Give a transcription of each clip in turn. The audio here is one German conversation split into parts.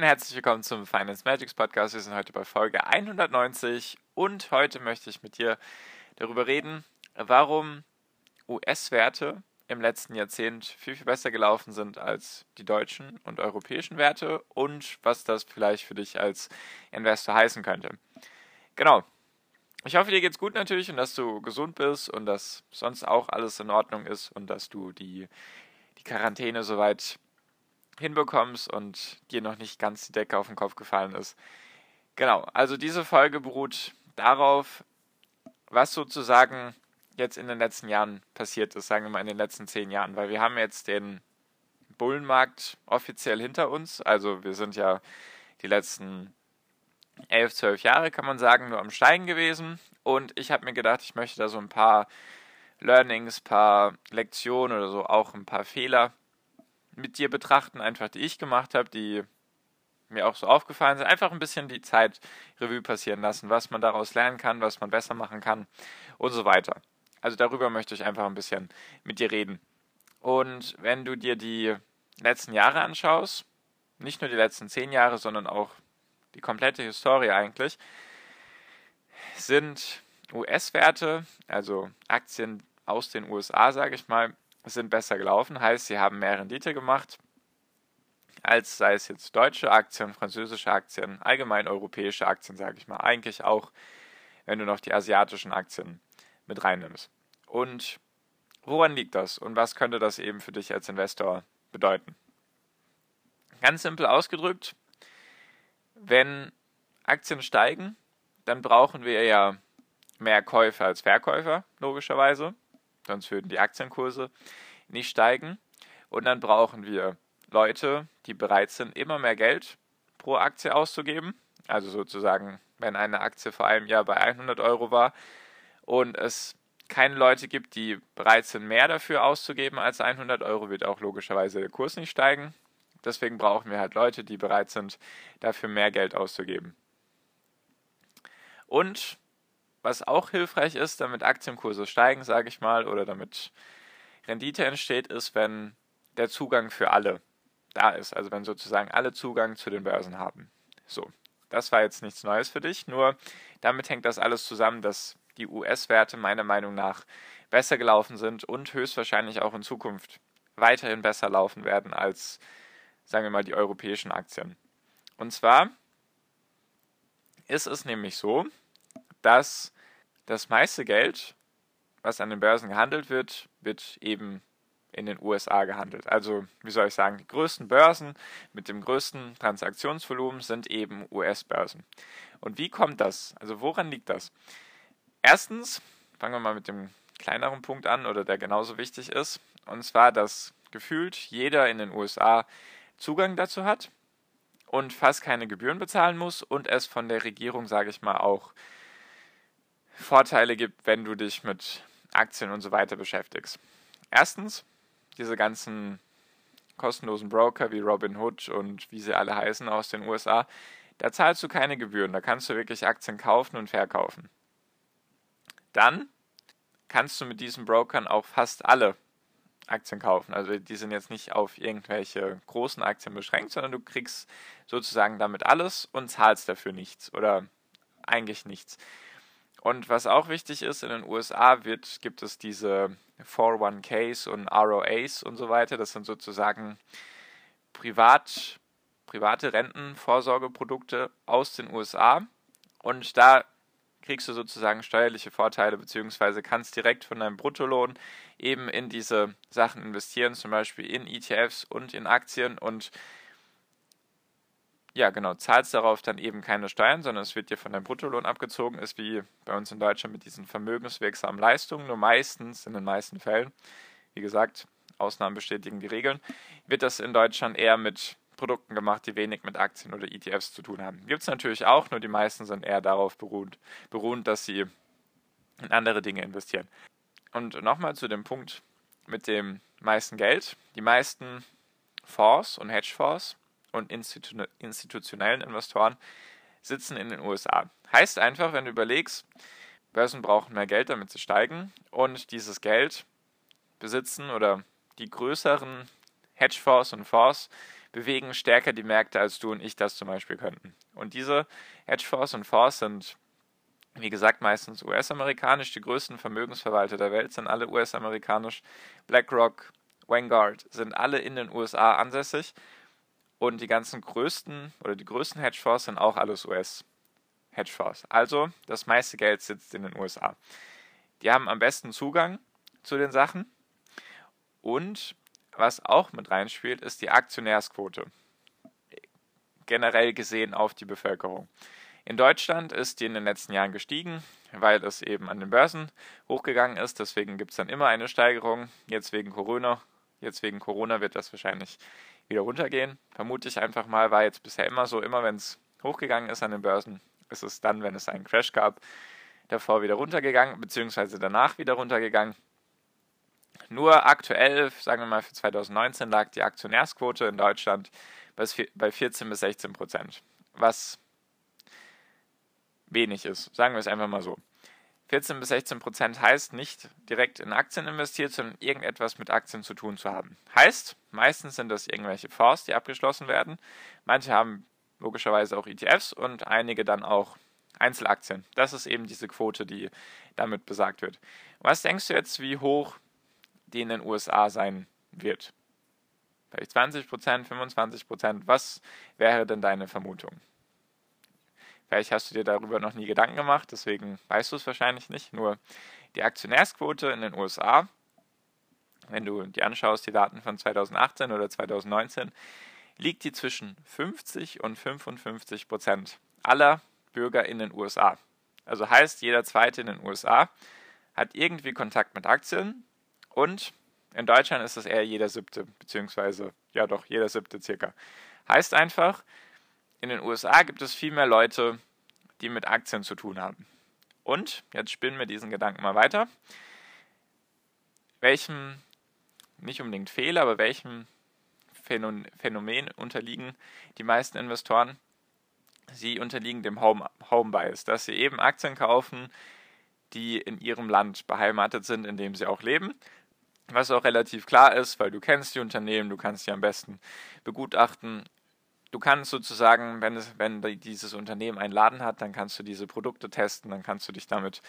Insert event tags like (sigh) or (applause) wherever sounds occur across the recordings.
Und herzlich willkommen zum Finance Magics Podcast. Wir sind heute bei Folge 190 und heute möchte ich mit dir darüber reden, warum US-Werte im letzten Jahrzehnt viel, viel besser gelaufen sind als die deutschen und europäischen Werte und was das vielleicht für dich als Investor heißen könnte. Genau. Ich hoffe, dir geht's gut natürlich und dass du gesund bist und dass sonst auch alles in Ordnung ist und dass du die, die Quarantäne soweit hinbekommst und dir noch nicht ganz die Decke auf den Kopf gefallen ist. Genau, also diese Folge beruht darauf, was sozusagen jetzt in den letzten Jahren passiert ist, sagen wir mal in den letzten zehn Jahren, weil wir haben jetzt den Bullenmarkt offiziell hinter uns, also wir sind ja die letzten elf, zwölf Jahre, kann man sagen, nur am Steigen gewesen. Und ich habe mir gedacht, ich möchte da so ein paar Learnings, paar Lektionen oder so, auch ein paar Fehler mit dir betrachten, einfach die ich gemacht habe, die mir auch so aufgefallen sind. Einfach ein bisschen die Zeit Revue passieren lassen, was man daraus lernen kann, was man besser machen kann und so weiter. Also darüber möchte ich einfach ein bisschen mit dir reden. Und wenn du dir die letzten Jahre anschaust, nicht nur die letzten zehn Jahre, sondern auch die komplette Historie eigentlich, sind US-Werte, also Aktien aus den USA, sage ich mal, sind besser gelaufen, heißt, sie haben mehr Rendite gemacht, als sei es jetzt deutsche Aktien, französische Aktien, allgemein europäische Aktien, sage ich mal. Eigentlich auch, wenn du noch die asiatischen Aktien mit reinnimmst. Und woran liegt das und was könnte das eben für dich als Investor bedeuten? Ganz simpel ausgedrückt, wenn Aktien steigen, dann brauchen wir ja mehr Käufer als Verkäufer, logischerweise sonst würden die Aktienkurse nicht steigen. Und dann brauchen wir Leute, die bereit sind, immer mehr Geld pro Aktie auszugeben. Also sozusagen, wenn eine Aktie vor einem Jahr bei 100 Euro war und es keine Leute gibt, die bereit sind, mehr dafür auszugeben als 100 Euro, wird auch logischerweise der Kurs nicht steigen. Deswegen brauchen wir halt Leute, die bereit sind, dafür mehr Geld auszugeben. Und was auch hilfreich ist, damit Aktienkurse steigen, sage ich mal, oder damit Rendite entsteht, ist, wenn der Zugang für alle da ist. Also wenn sozusagen alle Zugang zu den Börsen haben. So, das war jetzt nichts Neues für dich, nur damit hängt das alles zusammen, dass die US-Werte meiner Meinung nach besser gelaufen sind und höchstwahrscheinlich auch in Zukunft weiterhin besser laufen werden als, sagen wir mal, die europäischen Aktien. Und zwar ist es nämlich so, dass das meiste Geld, was an den Börsen gehandelt wird, wird eben in den USA gehandelt. Also, wie soll ich sagen, die größten Börsen mit dem größten Transaktionsvolumen sind eben US-Börsen. Und wie kommt das? Also, woran liegt das? Erstens, fangen wir mal mit dem kleineren Punkt an oder der genauso wichtig ist. Und zwar, dass gefühlt jeder in den USA Zugang dazu hat und fast keine Gebühren bezahlen muss und es von der Regierung, sage ich mal, auch Vorteile gibt, wenn du dich mit Aktien und so weiter beschäftigst. Erstens, diese ganzen kostenlosen Broker wie Robinhood und wie sie alle heißen aus den USA, da zahlst du keine Gebühren, da kannst du wirklich Aktien kaufen und verkaufen. Dann kannst du mit diesen Brokern auch fast alle Aktien kaufen. Also die sind jetzt nicht auf irgendwelche großen Aktien beschränkt, sondern du kriegst sozusagen damit alles und zahlst dafür nichts oder eigentlich nichts. Und was auch wichtig ist, in den USA wird, gibt es diese 401ks und ROAs und so weiter. Das sind sozusagen privat, private Rentenvorsorgeprodukte aus den USA. Und da kriegst du sozusagen steuerliche Vorteile, beziehungsweise kannst direkt von deinem Bruttolohn eben in diese Sachen investieren, zum Beispiel in ETFs und in Aktien und ja, genau, zahlst darauf dann eben keine Steuern, sondern es wird dir von deinem Bruttolohn abgezogen, ist wie bei uns in Deutschland mit diesen vermögenswirksamen Leistungen, nur meistens, in den meisten Fällen, wie gesagt, Ausnahmen bestätigen die Regeln, wird das in Deutschland eher mit Produkten gemacht, die wenig mit Aktien oder ETFs zu tun haben. Gibt es natürlich auch, nur die meisten sind eher darauf beruht, beruhend, dass sie in andere Dinge investieren. Und nochmal zu dem Punkt mit dem meisten Geld. Die meisten Fonds und Hedgefonds und institu institutionellen Investoren sitzen in den USA. Heißt einfach, wenn du überlegst, Börsen brauchen mehr Geld, damit sie steigen und dieses Geld besitzen oder die größeren Hedgefonds und Fonds bewegen stärker die Märkte, als du und ich das zum Beispiel könnten. Und diese Hedgefonds und Fonds sind, wie gesagt, meistens US-amerikanisch. Die größten Vermögensverwalter der Welt sind alle US-amerikanisch. BlackRock, Vanguard sind alle in den USA ansässig. Und die ganzen größten oder die größten Hedgefonds sind auch alles US-Hedgefonds. Also das meiste Geld sitzt in den USA. Die haben am besten Zugang zu den Sachen. Und was auch mit reinspielt, ist die Aktionärsquote. Generell gesehen auf die Bevölkerung. In Deutschland ist die in den letzten Jahren gestiegen, weil es eben an den Börsen hochgegangen ist. Deswegen gibt es dann immer eine Steigerung. Jetzt wegen Corona, jetzt wegen Corona wird das wahrscheinlich wieder runtergehen. Vermute ich einfach mal, war jetzt bisher immer so, immer wenn es hochgegangen ist an den Börsen, ist es dann, wenn es einen Crash gab, davor wieder runtergegangen, beziehungsweise danach wieder runtergegangen. Nur aktuell, sagen wir mal für 2019, lag die Aktionärsquote in Deutschland bei 14 bis 16 Prozent, was wenig ist. Sagen wir es einfach mal so. 14 bis 16 Prozent heißt nicht direkt in Aktien investiert, sondern irgendetwas mit Aktien zu tun zu haben. Heißt, meistens sind das irgendwelche Fonds, die abgeschlossen werden. Manche haben logischerweise auch ETFs und einige dann auch Einzelaktien. Das ist eben diese Quote, die damit besagt wird. Was denkst du jetzt, wie hoch die in den USA sein wird. Vielleicht 20 Prozent, 25 Prozent. Was wäre denn deine Vermutung? Vielleicht hast du dir darüber noch nie Gedanken gemacht, deswegen weißt du es wahrscheinlich nicht. Nur die Aktionärsquote in den USA, wenn du die anschaust, die Daten von 2018 oder 2019, liegt die zwischen 50 und 55 Prozent aller Bürger in den USA. Also heißt, jeder Zweite in den USA hat irgendwie Kontakt mit Aktien und in Deutschland ist es eher jeder siebte, beziehungsweise ja doch jeder siebte circa. Heißt einfach, in den USA gibt es viel mehr Leute, die mit Aktien zu tun haben. Und, jetzt spinnen wir diesen Gedanken mal weiter, welchem, nicht unbedingt Fehler, aber welchem Phänomen unterliegen die meisten Investoren? Sie unterliegen dem Home, Home Bias, dass sie eben Aktien kaufen, die in ihrem Land beheimatet sind, in dem sie auch leben was auch relativ klar ist, weil du kennst die Unternehmen, du kannst sie am besten begutachten. Du kannst sozusagen, wenn, es, wenn dieses Unternehmen einen Laden hat, dann kannst du diese Produkte testen, dann kannst du dich damit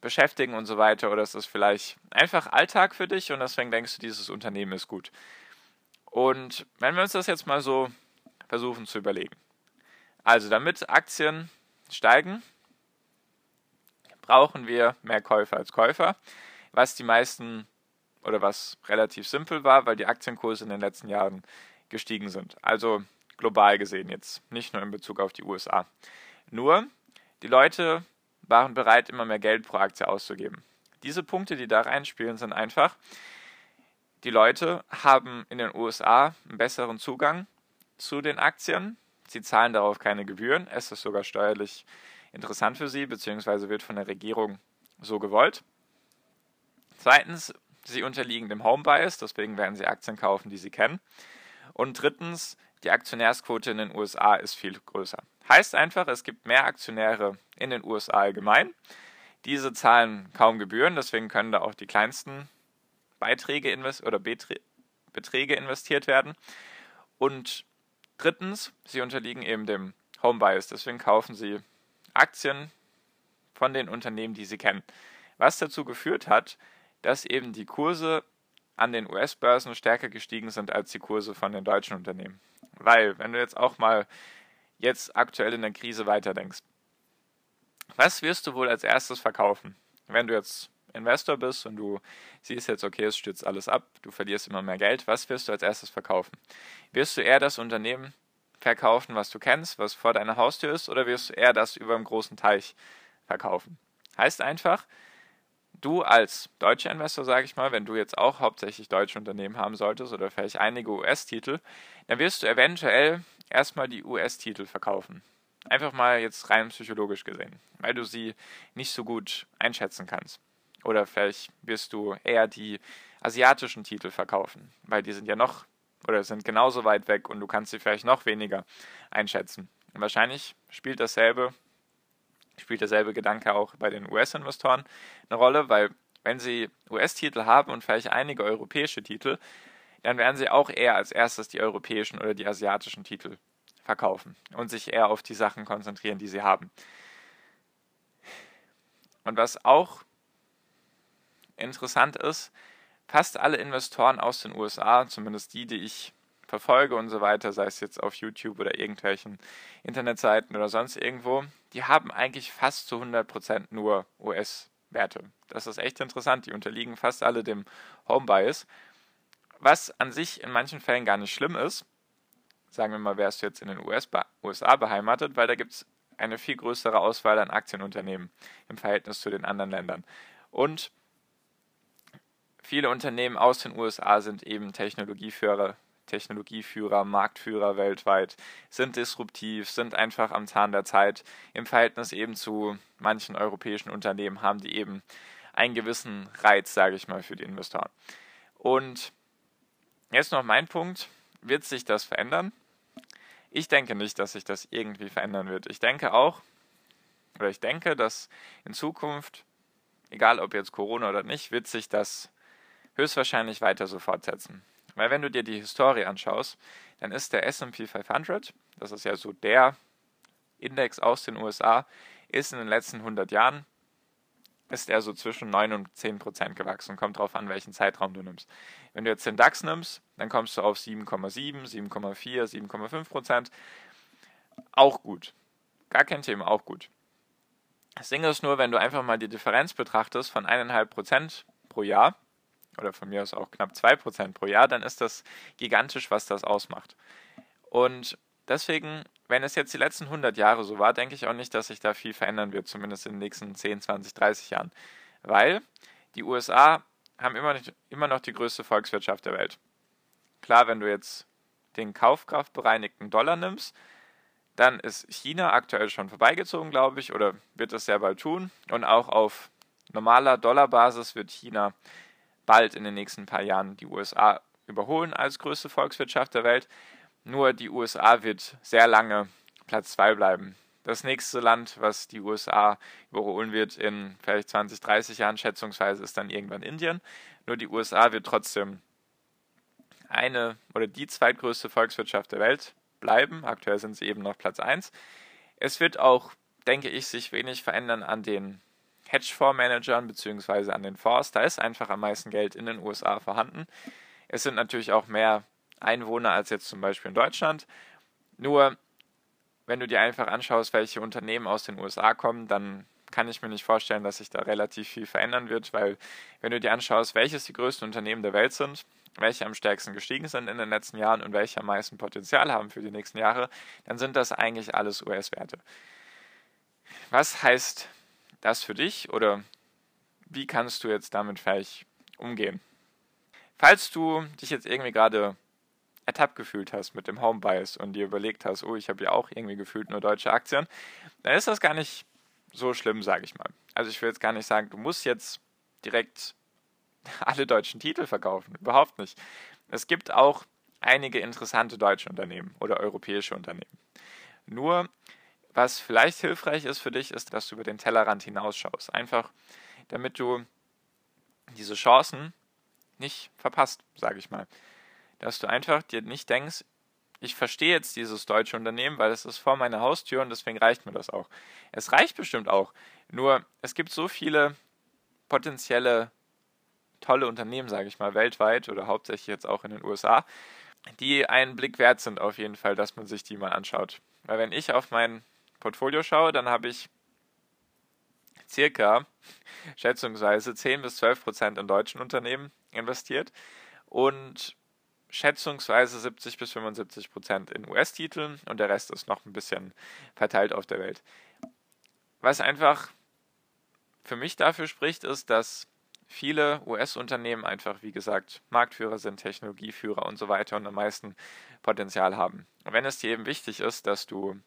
beschäftigen und so weiter. Oder ist vielleicht einfach Alltag für dich und deswegen denkst du, dieses Unternehmen ist gut. Und wenn wir uns das jetzt mal so versuchen zu überlegen. Also damit Aktien steigen, brauchen wir mehr Käufer als Käufer, was die meisten oder was relativ simpel war, weil die Aktienkurse in den letzten Jahren gestiegen sind. Also global gesehen jetzt, nicht nur in Bezug auf die USA. Nur, die Leute waren bereit, immer mehr Geld pro Aktie auszugeben. Diese Punkte, die da reinspielen, sind einfach, die Leute haben in den USA einen besseren Zugang zu den Aktien. Sie zahlen darauf keine Gebühren. Es ist sogar steuerlich interessant für sie, beziehungsweise wird von der Regierung so gewollt. Zweitens Sie unterliegen dem Home Bias, deswegen werden Sie Aktien kaufen, die Sie kennen. Und drittens, die Aktionärsquote in den USA ist viel größer. Heißt einfach, es gibt mehr Aktionäre in den USA allgemein. Diese zahlen kaum Gebühren, deswegen können da auch die kleinsten Beiträge invest oder Beträge investiert werden. Und drittens, sie unterliegen eben dem Home Bias, deswegen kaufen sie Aktien von den Unternehmen, die sie kennen. Was dazu geführt hat, dass eben die Kurse an den US-Börsen stärker gestiegen sind als die Kurse von den deutschen Unternehmen. Weil, wenn du jetzt auch mal jetzt aktuell in der Krise weiterdenkst, was wirst du wohl als erstes verkaufen? Wenn du jetzt Investor bist und du siehst jetzt, okay, es stürzt alles ab, du verlierst immer mehr Geld, was wirst du als erstes verkaufen? Wirst du eher das Unternehmen verkaufen, was du kennst, was vor deiner Haustür ist, oder wirst du eher das über einem großen Teich verkaufen? Heißt einfach, du als deutscher Investor, sage ich mal, wenn du jetzt auch hauptsächlich deutsche Unternehmen haben solltest oder vielleicht einige US-Titel, dann wirst du eventuell erstmal die US-Titel verkaufen. Einfach mal jetzt rein psychologisch gesehen, weil du sie nicht so gut einschätzen kannst. Oder vielleicht wirst du eher die asiatischen Titel verkaufen, weil die sind ja noch oder sind genauso weit weg und du kannst sie vielleicht noch weniger einschätzen. Und wahrscheinlich spielt dasselbe spielt derselbe Gedanke auch bei den US-Investoren eine Rolle, weil wenn sie US-Titel haben und vielleicht einige europäische Titel, dann werden sie auch eher als erstes die europäischen oder die asiatischen Titel verkaufen und sich eher auf die Sachen konzentrieren, die sie haben. Und was auch interessant ist, fast alle Investoren aus den USA, zumindest die, die ich verfolge und so weiter, sei es jetzt auf YouTube oder irgendwelchen Internetseiten oder sonst irgendwo, die haben eigentlich fast zu 100% nur US-Werte. Das ist echt interessant. Die unterliegen fast alle dem Home Bias, was an sich in manchen Fällen gar nicht schlimm ist. Sagen wir mal, wärst du jetzt in den US USA beheimatet, weil da gibt es eine viel größere Auswahl an Aktienunternehmen im Verhältnis zu den anderen Ländern. Und viele Unternehmen aus den USA sind eben Technologieführer Technologieführer, Marktführer weltweit, sind disruptiv, sind einfach am Zahn der Zeit im Verhältnis eben zu manchen europäischen Unternehmen, haben die eben einen gewissen Reiz, sage ich mal, für die Investoren. Und jetzt noch mein Punkt, wird sich das verändern? Ich denke nicht, dass sich das irgendwie verändern wird. Ich denke auch, oder ich denke, dass in Zukunft, egal ob jetzt Corona oder nicht, wird sich das höchstwahrscheinlich weiter so fortsetzen. Weil wenn du dir die Historie anschaust, dann ist der SP 500, das ist ja so der Index aus den USA, ist in den letzten 100 Jahren ist er so zwischen 9 und 10 Prozent gewachsen. Kommt darauf an, welchen Zeitraum du nimmst. Wenn du jetzt den DAX nimmst, dann kommst du auf 7,7, 7,4, 7,5 Prozent. Auch gut. Gar kein Thema, auch gut. Das Ding ist nur, wenn du einfach mal die Differenz betrachtest von 1,5 Prozent pro Jahr, oder von mir aus auch knapp 2% pro Jahr, dann ist das gigantisch, was das ausmacht. Und deswegen, wenn es jetzt die letzten 100 Jahre so war, denke ich auch nicht, dass sich da viel verändern wird, zumindest in den nächsten 10, 20, 30 Jahren. Weil die USA haben immer, nicht, immer noch die größte Volkswirtschaft der Welt. Klar, wenn du jetzt den kaufkraftbereinigten Dollar nimmst, dann ist China aktuell schon vorbeigezogen, glaube ich, oder wird es sehr bald tun. Und auch auf normaler Dollarbasis wird China bald in den nächsten paar Jahren die USA überholen als größte Volkswirtschaft der Welt. Nur die USA wird sehr lange Platz 2 bleiben. Das nächste Land, was die USA überholen wird in vielleicht 20, 30 Jahren schätzungsweise, ist dann irgendwann Indien. Nur die USA wird trotzdem eine oder die zweitgrößte Volkswirtschaft der Welt bleiben. Aktuell sind sie eben noch Platz 1. Es wird auch, denke ich, sich wenig verändern an den Hedgefondsmanagern bzw. an den Fonds. Da ist einfach am meisten Geld in den USA vorhanden. Es sind natürlich auch mehr Einwohner als jetzt zum Beispiel in Deutschland. Nur, wenn du dir einfach anschaust, welche Unternehmen aus den USA kommen, dann kann ich mir nicht vorstellen, dass sich da relativ viel verändern wird, weil wenn du dir anschaust, welches die größten Unternehmen der Welt sind, welche am stärksten gestiegen sind in den letzten Jahren und welche am meisten Potenzial haben für die nächsten Jahre, dann sind das eigentlich alles US-Werte. Was heißt das für dich oder wie kannst du jetzt damit vielleicht umgehen? Falls du dich jetzt irgendwie gerade ertappt gefühlt hast mit dem Home und dir überlegt hast, oh, ich habe ja auch irgendwie gefühlt nur deutsche Aktien, dann ist das gar nicht so schlimm, sage ich mal. Also ich will jetzt gar nicht sagen, du musst jetzt direkt (laughs) alle deutschen Titel verkaufen. Überhaupt nicht. Es gibt auch einige interessante deutsche Unternehmen oder europäische Unternehmen. Nur was vielleicht hilfreich ist für dich, ist, dass du über den Tellerrand hinausschaust. Einfach, damit du diese Chancen nicht verpasst, sage ich mal. Dass du einfach dir nicht denkst, ich verstehe jetzt dieses deutsche Unternehmen, weil es ist vor meiner Haustür und deswegen reicht mir das auch. Es reicht bestimmt auch. Nur es gibt so viele potenzielle tolle Unternehmen, sage ich mal, weltweit oder hauptsächlich jetzt auch in den USA, die einen Blick wert sind auf jeden Fall, dass man sich die mal anschaut. Weil wenn ich auf mein Portfolio schaue, dann habe ich circa schätzungsweise 10 bis 12 Prozent in deutschen Unternehmen investiert und schätzungsweise 70 bis 75 Prozent in US-Titeln und der Rest ist noch ein bisschen verteilt auf der Welt. Was einfach für mich dafür spricht, ist, dass viele US-Unternehmen einfach, wie gesagt, Marktführer sind, Technologieführer und so weiter und am meisten Potenzial haben. Und wenn es dir eben wichtig ist, dass du,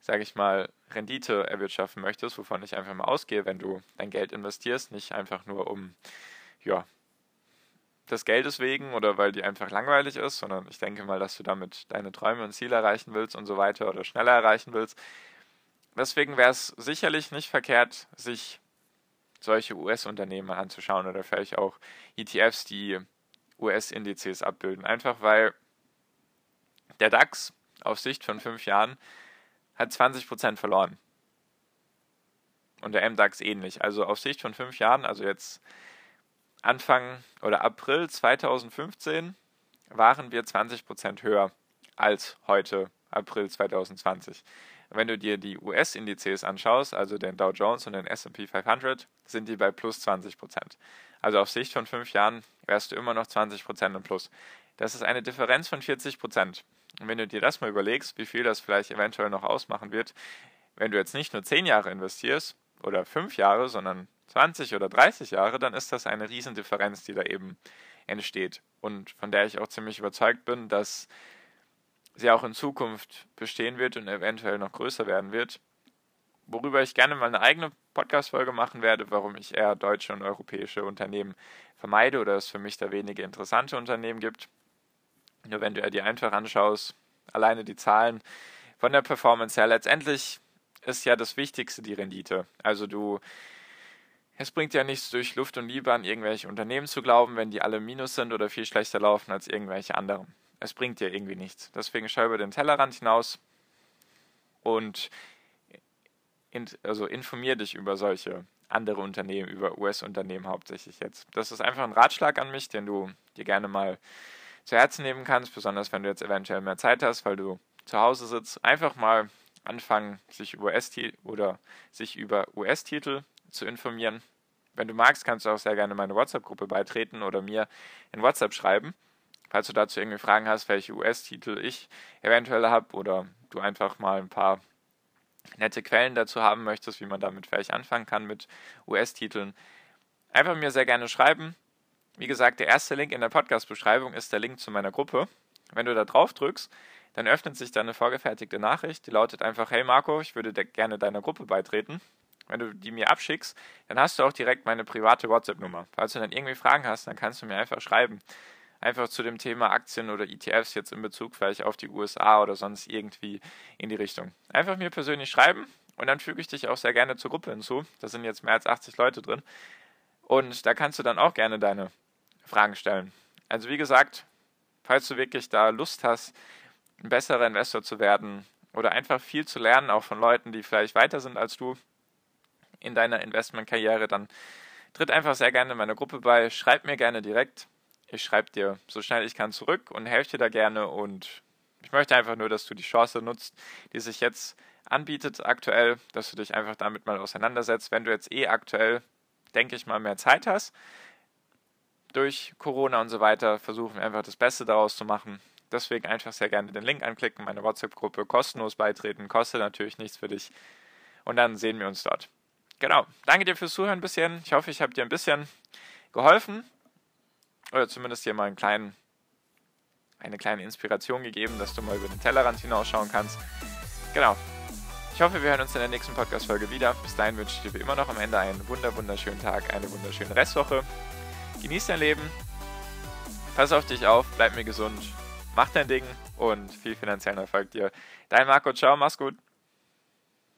sage ich mal, Rendite erwirtschaften möchtest, wovon ich einfach mal ausgehe, wenn du dein Geld investierst, nicht einfach nur um, ja, des Geldes wegen oder weil die einfach langweilig ist, sondern ich denke mal, dass du damit deine Träume und Ziele erreichen willst und so weiter oder schneller erreichen willst. Deswegen wäre es sicherlich nicht verkehrt, sich solche US-Unternehmen anzuschauen oder vielleicht auch ETFs, die US-Indizes abbilden. Einfach weil der DAX auf Sicht von fünf Jahren hat 20% verloren. Und der MDAX ähnlich. Also auf Sicht von fünf Jahren, also jetzt Anfang oder April 2015, waren wir 20% höher als heute, April 2020. Wenn du dir die US-Indizes anschaust, also den Dow Jones und den SP 500, sind die bei plus 20 Prozent. Also auf Sicht von fünf Jahren wärst du immer noch 20 Prozent im Plus. Das ist eine Differenz von 40 Prozent. Und wenn du dir das mal überlegst, wie viel das vielleicht eventuell noch ausmachen wird, wenn du jetzt nicht nur 10 Jahre investierst oder 5 Jahre, sondern 20 oder 30 Jahre, dann ist das eine Riesendifferenz, die da eben entsteht. Und von der ich auch ziemlich überzeugt bin, dass sie auch in Zukunft bestehen wird und eventuell noch größer werden wird. Worüber ich gerne mal eine eigene Podcast-Folge machen werde, warum ich eher deutsche und europäische Unternehmen vermeide oder es für mich da wenige interessante Unternehmen gibt. Nur wenn du dir einfach anschaust, alleine die Zahlen von der Performance her, letztendlich ist ja das Wichtigste die Rendite. Also du, es bringt ja nichts durch Luft und Liebe an irgendwelche Unternehmen zu glauben, wenn die alle Minus sind oder viel schlechter laufen als irgendwelche anderen es bringt dir irgendwie nichts. Deswegen schau über den Tellerrand hinaus und in, also informier dich über solche andere Unternehmen, über US-Unternehmen hauptsächlich jetzt. Das ist einfach ein Ratschlag an mich, den du dir gerne mal zu Herzen nehmen kannst, besonders wenn du jetzt eventuell mehr Zeit hast, weil du zu Hause sitzt. Einfach mal anfangen, sich über US-Titel oder sich über US-Titel zu informieren. Wenn du magst, kannst du auch sehr gerne meine WhatsApp-Gruppe beitreten oder mir in WhatsApp schreiben. Falls du dazu irgendwie Fragen hast, welche US-Titel ich eventuell habe oder du einfach mal ein paar nette Quellen dazu haben möchtest, wie man damit vielleicht anfangen kann mit US-Titeln, einfach mir sehr gerne schreiben. Wie gesagt, der erste Link in der Podcast-Beschreibung ist der Link zu meiner Gruppe. Wenn du da drauf drückst, dann öffnet sich da eine vorgefertigte Nachricht, die lautet einfach, hey Marco, ich würde gerne deiner Gruppe beitreten. Wenn du die mir abschickst, dann hast du auch direkt meine private WhatsApp-Nummer. Falls du dann irgendwie Fragen hast, dann kannst du mir einfach schreiben einfach zu dem Thema Aktien oder ETFs jetzt in Bezug vielleicht auf die USA oder sonst irgendwie in die Richtung. Einfach mir persönlich schreiben und dann füge ich dich auch sehr gerne zur Gruppe hinzu. Da sind jetzt mehr als 80 Leute drin. Und da kannst du dann auch gerne deine Fragen stellen. Also wie gesagt, falls du wirklich da Lust hast, ein besserer Investor zu werden oder einfach viel zu lernen, auch von Leuten, die vielleicht weiter sind als du in deiner Investmentkarriere, dann tritt einfach sehr gerne in meiner Gruppe bei. Schreib mir gerne direkt ich schreibe dir so schnell ich kann zurück und helfe dir da gerne und ich möchte einfach nur, dass du die Chance nutzt, die sich jetzt anbietet aktuell, dass du dich einfach damit mal auseinandersetzt, wenn du jetzt eh aktuell, denke ich mal, mehr Zeit hast. Durch Corona und so weiter versuchen wir einfach das Beste daraus zu machen. Deswegen einfach sehr gerne den Link anklicken, meine WhatsApp-Gruppe kostenlos beitreten, kostet natürlich nichts für dich. Und dann sehen wir uns dort. Genau. Danke dir fürs Zuhören ein bisschen. Ich hoffe, ich habe dir ein bisschen geholfen oder zumindest dir mal einen kleinen, eine kleine Inspiration gegeben, dass du mal über den Tellerrand hinausschauen kannst. Genau. Ich hoffe, wir hören uns in der nächsten Podcast-Folge wieder. Bis dahin wünsche ich dir wie immer noch am Ende einen wunder wunderschönen Tag, eine wunderschöne Restwoche. Genieß dein Leben. Pass auf dich auf, bleib mir gesund. Mach dein Ding und viel finanziellen Erfolg dir. Dein Marco, ciao, mach's gut.